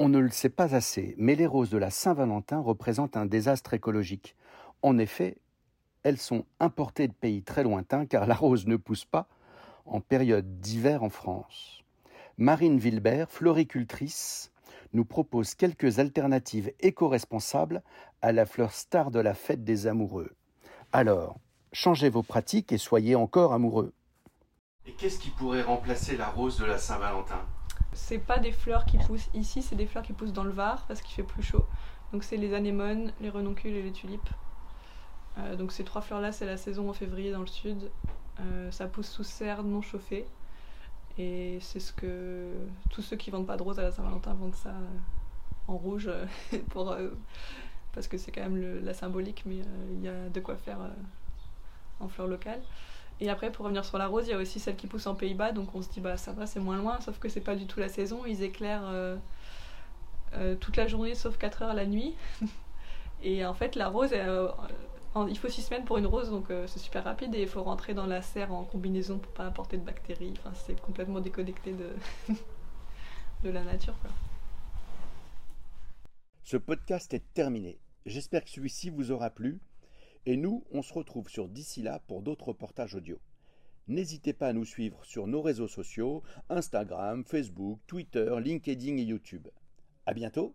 On ne le sait pas assez, mais les roses de la Saint-Valentin représentent un désastre écologique. En effet, elles sont importées de pays très lointains car la rose ne pousse pas en période d'hiver en France. Marine Wilbert, floricultrice, nous propose quelques alternatives éco-responsables à la fleur star de la fête des amoureux. Alors, changez vos pratiques et soyez encore amoureux. Et qu'est-ce qui pourrait remplacer la rose de la Saint-Valentin? C'est pas des fleurs qui poussent ici, c'est des fleurs qui poussent dans le Var parce qu'il fait plus chaud. Donc c'est les anémones, les renoncules et les tulipes. Euh, donc ces trois fleurs-là, c'est la saison en février dans le sud. Euh, ça pousse sous serre non chauffée. Et c'est ce que tous ceux qui vendent pas de rose à la Saint-Valentin vendent ça euh, en rouge parce que c'est quand même la symbolique, mais il y a de quoi faire en fleurs locales. Et après, pour revenir sur la rose, il y a aussi celle qui pousse en Pays-Bas, donc on se dit bah ça va, c'est moins loin, sauf que c'est pas du tout la saison. Ils éclairent toute la journée, sauf 4 heures la nuit. Et en fait, la rose, il faut 6 semaines pour une rose, donc euh, c'est super rapide et il faut rentrer dans la serre en combinaison pour pas apporter de bactéries. Enfin, c'est complètement déconnecté de, de la nature. Ce podcast est terminé. J'espère que celui-ci vous aura plu. Et nous, on se retrouve sur d'ici là pour d'autres reportages audio. N'hésitez pas à nous suivre sur nos réseaux sociaux Instagram, Facebook, Twitter, LinkedIn et YouTube. À bientôt